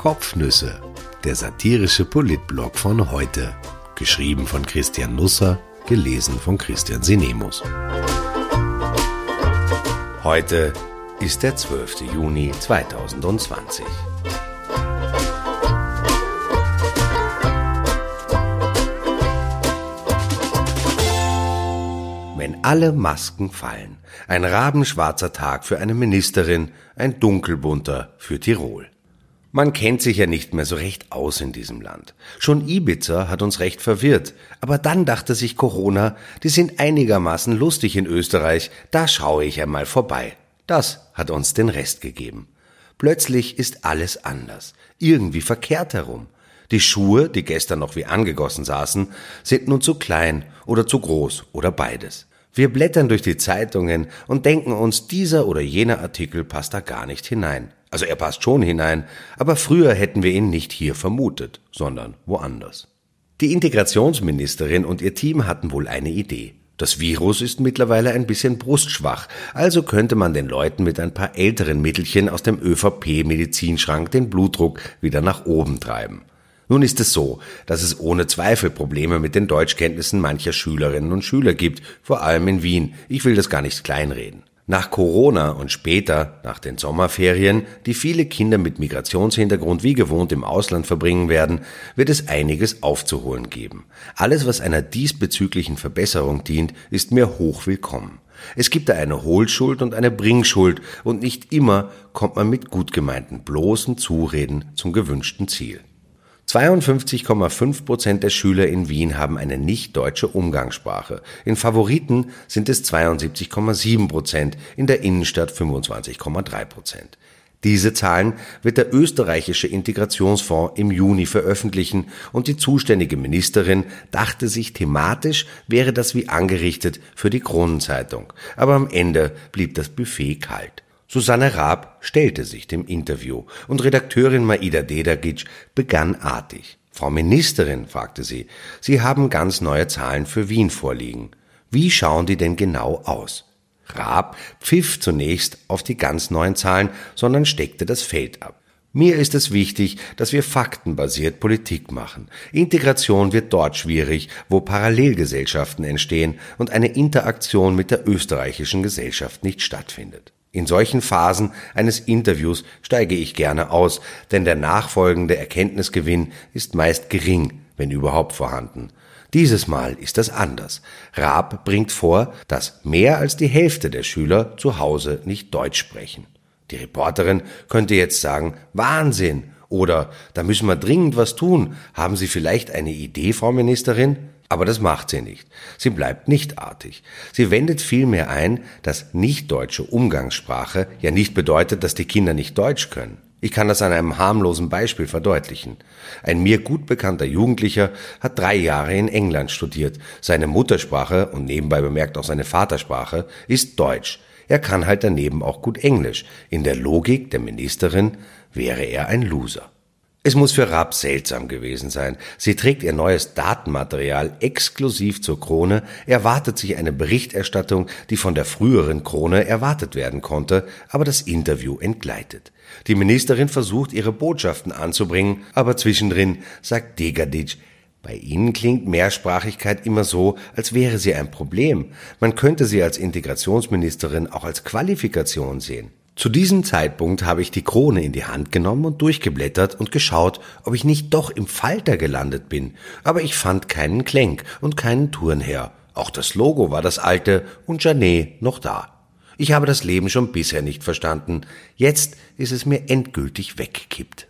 Kopfnüsse, der satirische Politblog von heute. Geschrieben von Christian Nusser, gelesen von Christian Sinemus. Heute ist der 12. Juni 2020. Wenn alle Masken fallen. Ein rabenschwarzer Tag für eine Ministerin, ein dunkelbunter für Tirol. Man kennt sich ja nicht mehr so recht aus in diesem Land. Schon Ibiza hat uns recht verwirrt. Aber dann dachte sich Corona, die sind einigermaßen lustig in Österreich, da schaue ich einmal vorbei. Das hat uns den Rest gegeben. Plötzlich ist alles anders. Irgendwie verkehrt herum. Die Schuhe, die gestern noch wie angegossen saßen, sind nun zu klein oder zu groß oder beides. Wir blättern durch die Zeitungen und denken uns, dieser oder jener Artikel passt da gar nicht hinein. Also er passt schon hinein, aber früher hätten wir ihn nicht hier vermutet, sondern woanders. Die Integrationsministerin und ihr Team hatten wohl eine Idee. Das Virus ist mittlerweile ein bisschen brustschwach, also könnte man den Leuten mit ein paar älteren Mittelchen aus dem ÖVP-Medizinschrank den Blutdruck wieder nach oben treiben. Nun ist es so, dass es ohne Zweifel Probleme mit den Deutschkenntnissen mancher Schülerinnen und Schüler gibt, vor allem in Wien. Ich will das gar nicht kleinreden. Nach Corona und später, nach den Sommerferien, die viele Kinder mit Migrationshintergrund wie gewohnt im Ausland verbringen werden, wird es einiges aufzuholen geben. Alles, was einer diesbezüglichen Verbesserung dient, ist mir hoch willkommen. Es gibt da eine Hohlschuld und eine Bringschuld und nicht immer kommt man mit gut gemeinten bloßen Zureden zum gewünschten Ziel. 52,5 Prozent der Schüler in Wien haben eine nicht deutsche Umgangssprache. In Favoriten sind es 72,7 Prozent, in der Innenstadt 25,3 Prozent. Diese Zahlen wird der österreichische Integrationsfonds im Juni veröffentlichen und die zuständige Ministerin dachte sich thematisch wäre das wie angerichtet für die Kronenzeitung. Aber am Ende blieb das Buffet kalt. Susanne Raab stellte sich dem Interview und Redakteurin Maida Dedagic begann artig. Frau Ministerin, fragte sie, Sie haben ganz neue Zahlen für Wien vorliegen. Wie schauen die denn genau aus? Raab pfiff zunächst auf die ganz neuen Zahlen, sondern steckte das Feld ab. Mir ist es wichtig, dass wir faktenbasiert Politik machen. Integration wird dort schwierig, wo Parallelgesellschaften entstehen und eine Interaktion mit der österreichischen Gesellschaft nicht stattfindet. In solchen Phasen eines Interviews steige ich gerne aus, denn der nachfolgende Erkenntnisgewinn ist meist gering, wenn überhaupt vorhanden. Dieses Mal ist das anders. Raab bringt vor, dass mehr als die Hälfte der Schüler zu Hause nicht Deutsch sprechen. Die Reporterin könnte jetzt sagen, Wahnsinn! Oder da müssen wir dringend was tun. Haben Sie vielleicht eine Idee, Frau Ministerin? Aber das macht sie nicht. Sie bleibt nicht artig. Sie wendet vielmehr ein, dass nicht deutsche Umgangssprache ja nicht bedeutet, dass die Kinder nicht Deutsch können. Ich kann das an einem harmlosen Beispiel verdeutlichen. Ein mir gut bekannter Jugendlicher hat drei Jahre in England studiert. Seine Muttersprache und nebenbei bemerkt auch seine Vatersprache ist Deutsch. Er kann halt daneben auch gut Englisch. In der Logik der Ministerin wäre er ein Loser. Es muss für Raab seltsam gewesen sein. Sie trägt ihr neues Datenmaterial exklusiv zur Krone, erwartet sich eine Berichterstattung, die von der früheren Krone erwartet werden konnte, aber das Interview entgleitet. Die Ministerin versucht, ihre Botschaften anzubringen, aber zwischendrin sagt Degadic, bei Ihnen klingt Mehrsprachigkeit immer so, als wäre sie ein Problem. Man könnte sie als Integrationsministerin auch als Qualifikation sehen. Zu diesem Zeitpunkt habe ich die Krone in die Hand genommen und durchgeblättert und geschaut, ob ich nicht doch im Falter gelandet bin, aber ich fand keinen Klenk und keinen Turnherr. Auch das Logo war das alte und Janet noch da. Ich habe das Leben schon bisher nicht verstanden. Jetzt ist es mir endgültig weggekippt.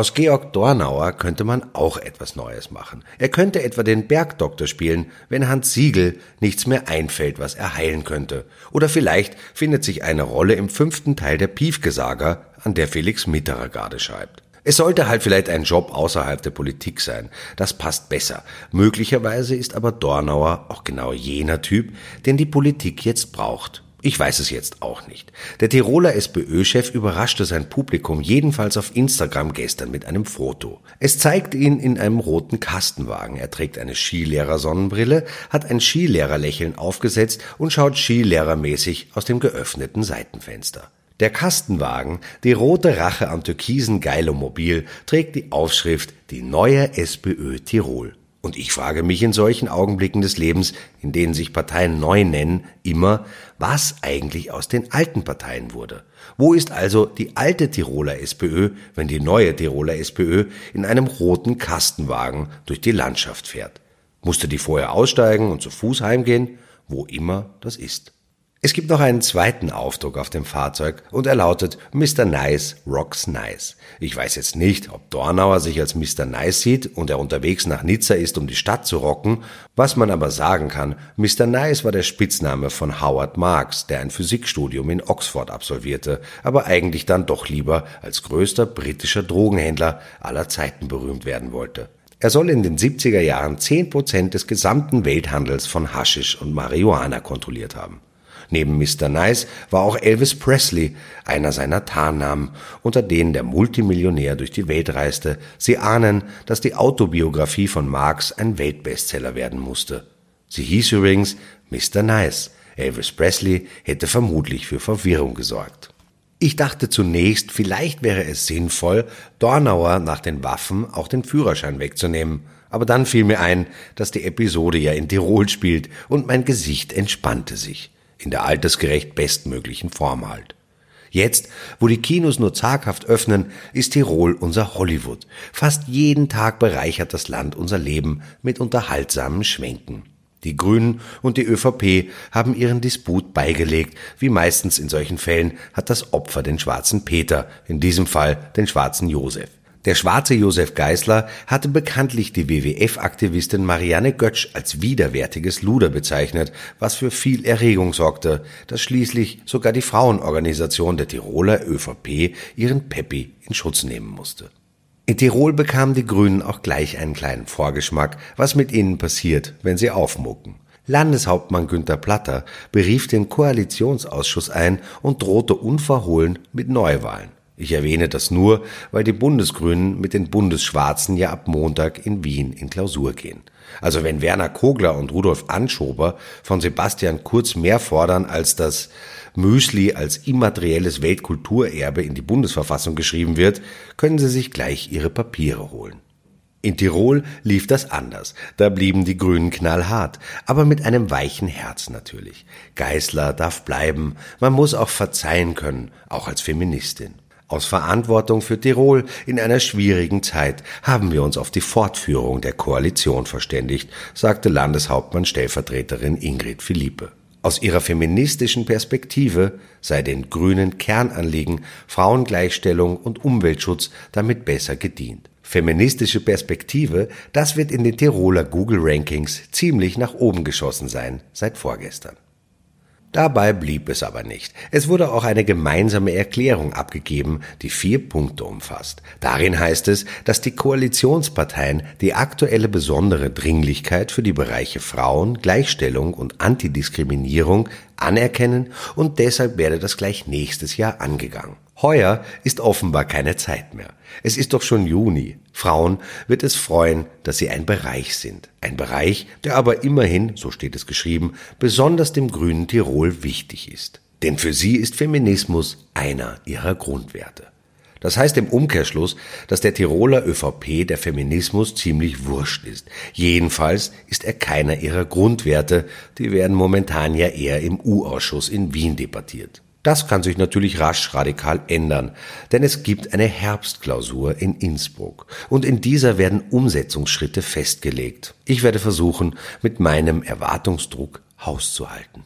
Aus Georg Dornauer könnte man auch etwas Neues machen. Er könnte etwa den Bergdoktor spielen, wenn Hans Siegel nichts mehr einfällt, was er heilen könnte. Oder vielleicht findet sich eine Rolle im fünften Teil der Piefke-Saga, an der Felix Mitterer gerade schreibt. Es sollte halt vielleicht ein Job außerhalb der Politik sein. Das passt besser. Möglicherweise ist aber Dornauer auch genau jener Typ, den die Politik jetzt braucht. Ich weiß es jetzt auch nicht. Der Tiroler SPÖ-Chef überraschte sein Publikum jedenfalls auf Instagram gestern mit einem Foto. Es zeigt ihn in einem roten Kastenwagen. Er trägt eine Skilehrer-Sonnenbrille, hat ein Skilehrerlächeln aufgesetzt und schaut Skilehrermäßig aus dem geöffneten Seitenfenster. Der Kastenwagen, die rote Rache am türkisen Geilomobil, trägt die Aufschrift Die neue SPÖ Tirol. Und ich frage mich in solchen Augenblicken des Lebens, in denen sich Parteien neu nennen, immer, was eigentlich aus den alten Parteien wurde. Wo ist also die alte Tiroler SPÖ, wenn die neue Tiroler SPÖ in einem roten Kastenwagen durch die Landschaft fährt? Musste die vorher aussteigen und zu Fuß heimgehen? Wo immer das ist. Es gibt noch einen zweiten Aufdruck auf dem Fahrzeug und er lautet Mr. Nice rocks nice. Ich weiß jetzt nicht, ob Dornauer sich als Mr. Nice sieht und er unterwegs nach Nizza ist, um die Stadt zu rocken. Was man aber sagen kann, Mr. Nice war der Spitzname von Howard Marks, der ein Physikstudium in Oxford absolvierte, aber eigentlich dann doch lieber als größter britischer Drogenhändler aller Zeiten berühmt werden wollte. Er soll in den 70er Jahren 10 Prozent des gesamten Welthandels von Haschisch und Marihuana kontrolliert haben. Neben Mr. Nice war auch Elvis Presley einer seiner Tarnnamen, unter denen der Multimillionär durch die Welt reiste. Sie ahnen, dass die Autobiografie von Marx ein Weltbestseller werden musste. Sie hieß übrigens Mr. Nice. Elvis Presley hätte vermutlich für Verwirrung gesorgt. Ich dachte zunächst, vielleicht wäre es sinnvoll, Dornauer nach den Waffen auch den Führerschein wegzunehmen. Aber dann fiel mir ein, dass die Episode ja in Tirol spielt und mein Gesicht entspannte sich in der altersgerecht bestmöglichen Form halt. Jetzt, wo die Kinos nur zaghaft öffnen, ist Tirol unser Hollywood. Fast jeden Tag bereichert das Land unser Leben mit unterhaltsamen Schwenken. Die Grünen und die ÖVP haben ihren Disput beigelegt. Wie meistens in solchen Fällen hat das Opfer den schwarzen Peter, in diesem Fall den schwarzen Josef. Der schwarze Josef Geisler hatte bekanntlich die WWF-Aktivistin Marianne Götsch als widerwärtiges Luder bezeichnet, was für viel Erregung sorgte, dass schließlich sogar die Frauenorganisation der Tiroler ÖVP ihren Peppi in Schutz nehmen musste. In Tirol bekamen die Grünen auch gleich einen kleinen Vorgeschmack, was mit ihnen passiert, wenn sie aufmucken. Landeshauptmann Günther Platter berief den Koalitionsausschuss ein und drohte unverhohlen mit Neuwahlen. Ich erwähne das nur, weil die Bundesgrünen mit den Bundesschwarzen ja ab Montag in Wien in Klausur gehen. Also wenn Werner Kogler und Rudolf Anschober von Sebastian Kurz mehr fordern, als das Müsli als immaterielles Weltkulturerbe in die Bundesverfassung geschrieben wird, können sie sich gleich ihre Papiere holen. In Tirol lief das anders. Da blieben die Grünen knallhart, aber mit einem weichen Herz natürlich. Geißler darf bleiben, man muss auch verzeihen können, auch als Feministin. Aus Verantwortung für Tirol in einer schwierigen Zeit haben wir uns auf die Fortführung der Koalition verständigt, sagte Landeshauptmann Stellvertreterin Ingrid Philippe. Aus ihrer feministischen Perspektive sei den grünen Kernanliegen Frauengleichstellung und Umweltschutz damit besser gedient. Feministische Perspektive, das wird in den Tiroler Google Rankings ziemlich nach oben geschossen sein seit vorgestern. Dabei blieb es aber nicht. Es wurde auch eine gemeinsame Erklärung abgegeben, die vier Punkte umfasst. Darin heißt es, dass die Koalitionsparteien die aktuelle besondere Dringlichkeit für die Bereiche Frauen, Gleichstellung und Antidiskriminierung anerkennen und deshalb werde das gleich nächstes Jahr angegangen. Heuer ist offenbar keine Zeit mehr. Es ist doch schon Juni. Frauen wird es freuen, dass sie ein Bereich sind. Ein Bereich, der aber immerhin, so steht es geschrieben, besonders dem grünen Tirol wichtig ist. Denn für sie ist Feminismus einer ihrer Grundwerte. Das heißt im Umkehrschluss, dass der Tiroler ÖVP der Feminismus ziemlich wurscht ist. Jedenfalls ist er keiner ihrer Grundwerte, die werden momentan ja eher im U-Ausschuss in Wien debattiert. Das kann sich natürlich rasch radikal ändern, denn es gibt eine Herbstklausur in Innsbruck und in dieser werden Umsetzungsschritte festgelegt. Ich werde versuchen, mit meinem Erwartungsdruck Haus zu halten.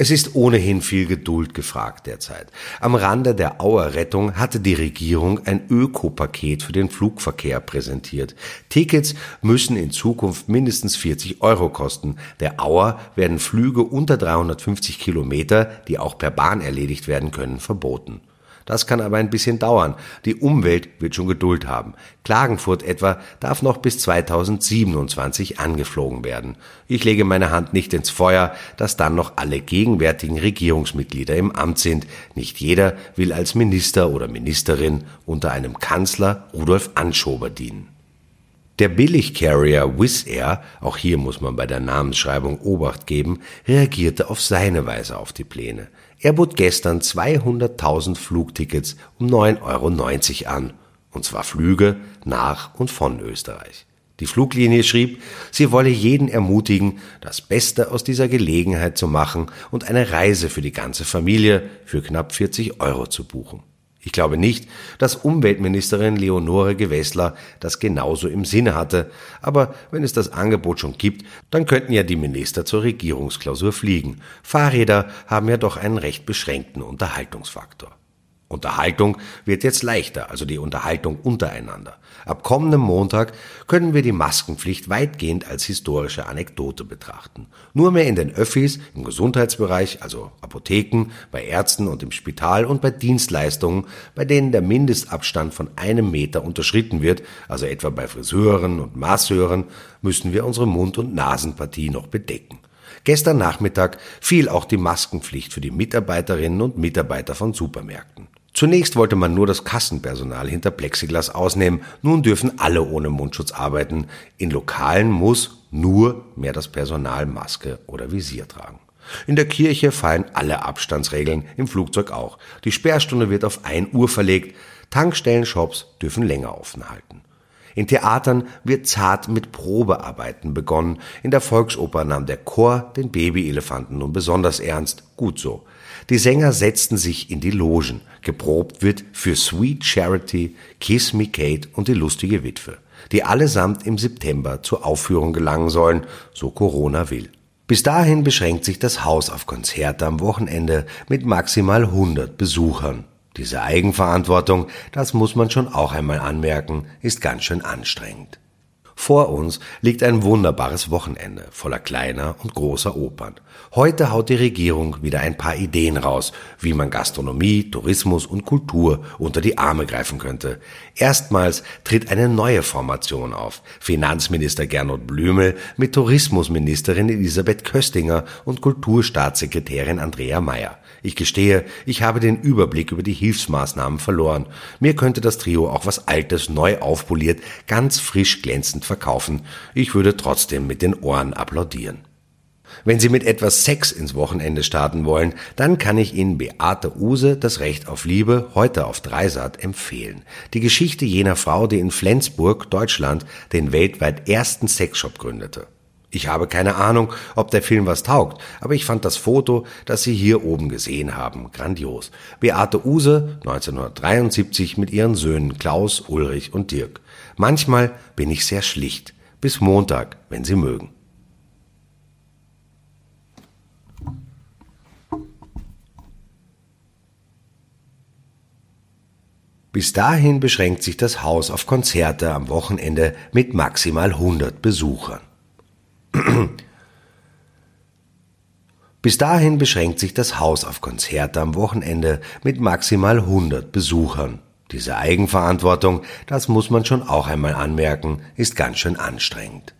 Es ist ohnehin viel Geduld gefragt derzeit. Am Rande der Auerrettung hatte die Regierung ein Ökopaket für den Flugverkehr präsentiert. Tickets müssen in Zukunft mindestens 40 Euro kosten. Der Auer werden Flüge unter 350 Kilometer, die auch per Bahn erledigt werden können, verboten. Das kann aber ein bisschen dauern. Die Umwelt wird schon Geduld haben. Klagenfurt etwa darf noch bis 2027 angeflogen werden. Ich lege meine Hand nicht ins Feuer, dass dann noch alle gegenwärtigen Regierungsmitglieder im Amt sind. Nicht jeder will als Minister oder Ministerin unter einem Kanzler Rudolf Anschober dienen. Der Billigcarrier Wizz Air, auch hier muss man bei der Namensschreibung Obacht geben, reagierte auf seine Weise auf die Pläne. Er bot gestern 200.000 Flugtickets um 9,90 Euro an. Und zwar Flüge nach und von Österreich. Die Fluglinie schrieb, sie wolle jeden ermutigen, das Beste aus dieser Gelegenheit zu machen und eine Reise für die ganze Familie für knapp 40 Euro zu buchen. Ich glaube nicht, dass Umweltministerin Leonore Gewessler das genauso im Sinne hatte, aber wenn es das Angebot schon gibt, dann könnten ja die Minister zur Regierungsklausur fliegen. Fahrräder haben ja doch einen recht beschränkten Unterhaltungsfaktor. Unterhaltung wird jetzt leichter, also die Unterhaltung untereinander. Ab kommendem Montag können wir die Maskenpflicht weitgehend als historische Anekdote betrachten. Nur mehr in den Öffis, im Gesundheitsbereich, also Apotheken, bei Ärzten und im Spital und bei Dienstleistungen, bei denen der Mindestabstand von einem Meter unterschritten wird, also etwa bei Friseuren und Masseuren, müssen wir unsere Mund- und Nasenpartie noch bedecken. Gestern Nachmittag fiel auch die Maskenpflicht für die Mitarbeiterinnen und Mitarbeiter von Supermärkten. Zunächst wollte man nur das Kassenpersonal hinter Plexiglas ausnehmen, nun dürfen alle ohne Mundschutz arbeiten. In Lokalen muss nur mehr das Personal Maske oder Visier tragen. In der Kirche fallen alle Abstandsregeln, im Flugzeug auch. Die Sperrstunde wird auf 1 Uhr verlegt, Tankstellen, Shops dürfen länger offen halten. In Theatern wird zart mit Probearbeiten begonnen. In der Volksoper nahm der Chor den Babyelefanten nun besonders ernst. Gut so. Die Sänger setzten sich in die Logen. Geprobt wird für Sweet Charity, Kiss Me Kate und die lustige Witwe, die allesamt im September zur Aufführung gelangen sollen, so Corona will. Bis dahin beschränkt sich das Haus auf Konzerte am Wochenende mit maximal 100 Besuchern. Diese Eigenverantwortung, das muss man schon auch einmal anmerken, ist ganz schön anstrengend. Vor uns liegt ein wunderbares Wochenende voller kleiner und großer Opern. Heute haut die Regierung wieder ein paar Ideen raus, wie man Gastronomie, Tourismus und Kultur unter die Arme greifen könnte. Erstmals tritt eine neue Formation auf. Finanzminister Gernot Blümel mit Tourismusministerin Elisabeth Köstinger und Kulturstaatssekretärin Andrea Mayer. Ich gestehe, ich habe den Überblick über die Hilfsmaßnahmen verloren. Mir könnte das Trio auch was Altes neu aufpoliert, ganz frisch glänzend verkaufen. Ich würde trotzdem mit den Ohren applaudieren. Wenn Sie mit etwas Sex ins Wochenende starten wollen, dann kann ich Ihnen Beate Use das Recht auf Liebe heute auf Dreisat empfehlen. Die Geschichte jener Frau, die in Flensburg, Deutschland, den weltweit ersten Sexshop gründete. Ich habe keine Ahnung, ob der Film was taugt, aber ich fand das Foto, das Sie hier oben gesehen haben, grandios. Beate Use, 1973 mit ihren Söhnen Klaus, Ulrich und Dirk. Manchmal bin ich sehr schlicht. Bis Montag, wenn Sie mögen. Bis dahin beschränkt sich das Haus auf Konzerte am Wochenende mit maximal 100 Besuchern. Bis dahin beschränkt sich das Haus auf Konzerte am Wochenende mit maximal 100 Besuchern. Diese Eigenverantwortung, das muss man schon auch einmal anmerken, ist ganz schön anstrengend.